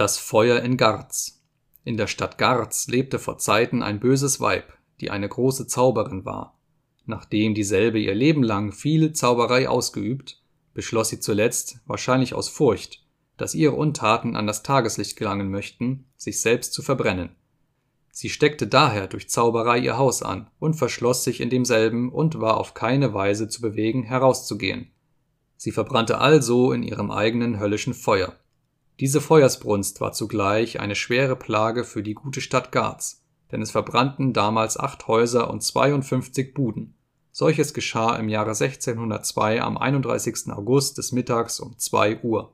Das Feuer in Garz In der Stadt Garz lebte vor Zeiten ein böses Weib, die eine große Zauberin war. Nachdem dieselbe ihr Leben lang viel Zauberei ausgeübt, beschloss sie zuletzt, wahrscheinlich aus Furcht, dass ihre Untaten an das Tageslicht gelangen möchten, sich selbst zu verbrennen. Sie steckte daher durch Zauberei ihr Haus an und verschloss sich in demselben und war auf keine Weise zu bewegen, herauszugehen. Sie verbrannte also in ihrem eigenen höllischen Feuer. Diese Feuersbrunst war zugleich eine schwere Plage für die gute Stadt Garz, denn es verbrannten damals acht Häuser und 52 Buden. Solches geschah im Jahre 1602 am 31. August des Mittags um zwei Uhr